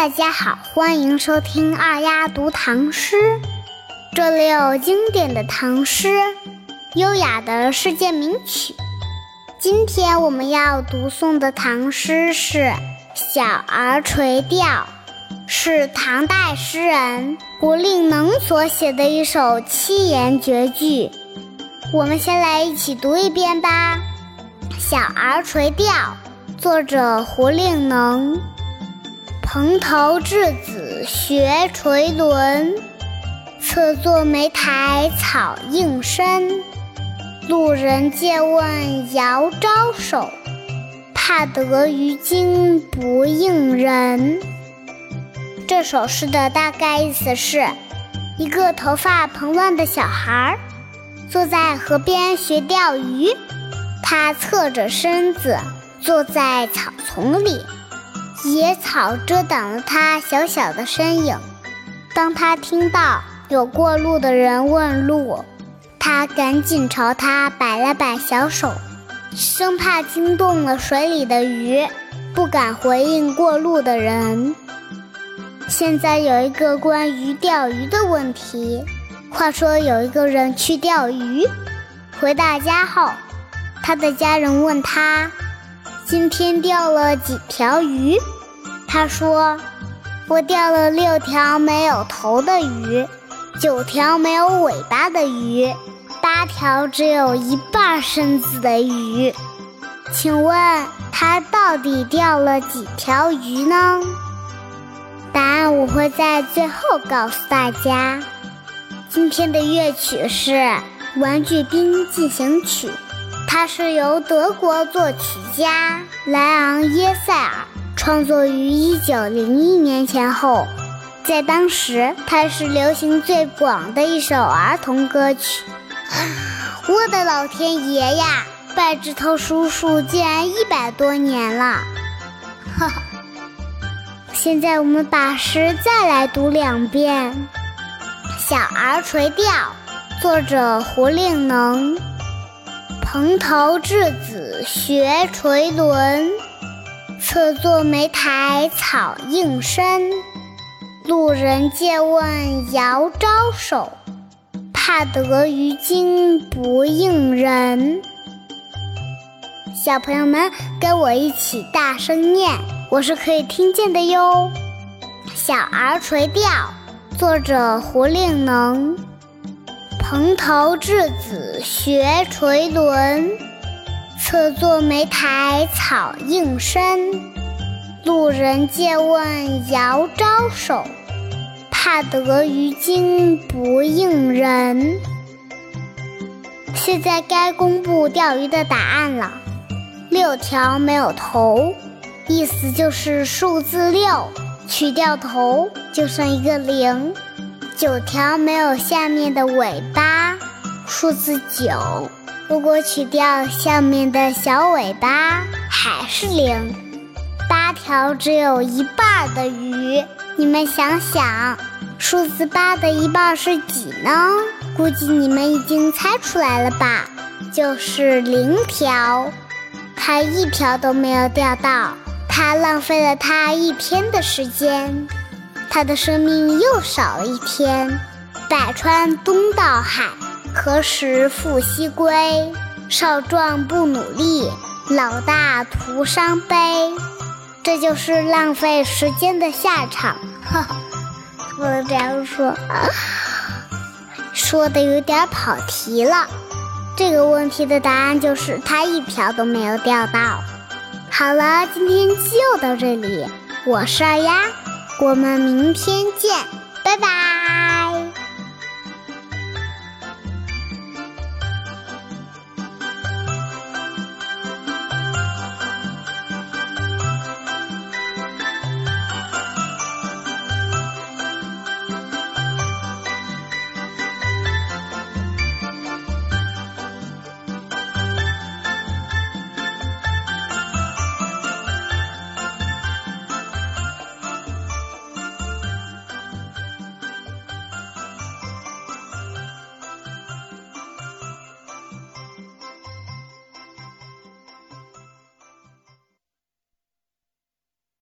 大家好，欢迎收听二丫读唐诗。这里有经典的唐诗，优雅的世界名曲。今天我们要读诵的唐诗是《小儿垂钓》，是唐代诗人胡令能所写的一首七言绝句。我们先来一起读一遍吧，《小儿垂钓》，作者胡令能。蓬头稚子学垂纶，侧坐莓苔草映身。路人借问遥招手，怕得鱼惊不应人。这首诗的大概意思是：一个头发蓬乱的小孩儿坐在河边学钓鱼，他侧着身子坐在草丛里。野草遮挡了他小小的身影。当他听到有过路的人问路，他赶紧朝他摆了摆小手，生怕惊动了水里的鱼，不敢回应过路的人。现在有一个关于钓鱼的问题。话说有一个人去钓鱼，回到家后，他的家人问他。今天钓了几条鱼？他说：“我钓了六条没有头的鱼，九条没有尾巴的鱼，八条只有一半身子的鱼。请问他到底钓了几条鱼呢？”答案我会在最后告诉大家。今天的乐曲是《玩具兵进行曲》。它是由德国作曲家莱昂耶塞尔创作于一九零一年前后，在当时它是流行最广的一首儿童歌曲。我的老天爷呀！拜指头叔叔竟然一百多年了！哈哈。现在我们把诗再来读两遍，《小儿垂钓》，作者胡令能。蓬头稚子学垂纶，侧坐莓苔草映身。路人借问遥招手，怕得鱼惊不应人。小朋友们，跟我一起大声念，我是可以听见的哟。《小儿垂钓》，作者胡令能。蓬头稚子学垂纶，侧坐莓苔草映身。路人借问遥招手，怕得鱼惊不应人。现在该公布钓鱼的答案了。六条没有头，意思就是数字六，去掉头就剩一个零。九条没有下面的尾巴，数字九。如果取掉下面的小尾巴，还是零。八条只有一半的鱼，你们想想，数字八的一半是几呢？估计你们已经猜出来了吧？就是零条。它一条都没有钓到，它浪费了它一天的时间。他的生命又少了一天。百川东到海，何时复西归？少壮不努力，老大徒伤悲。这就是浪费时间的下场。呵，不能这样说，说的有点跑题了。这个问题的答案就是他一条都没有钓到。好了，今天就到这里。我是二丫。我们明天见，拜拜。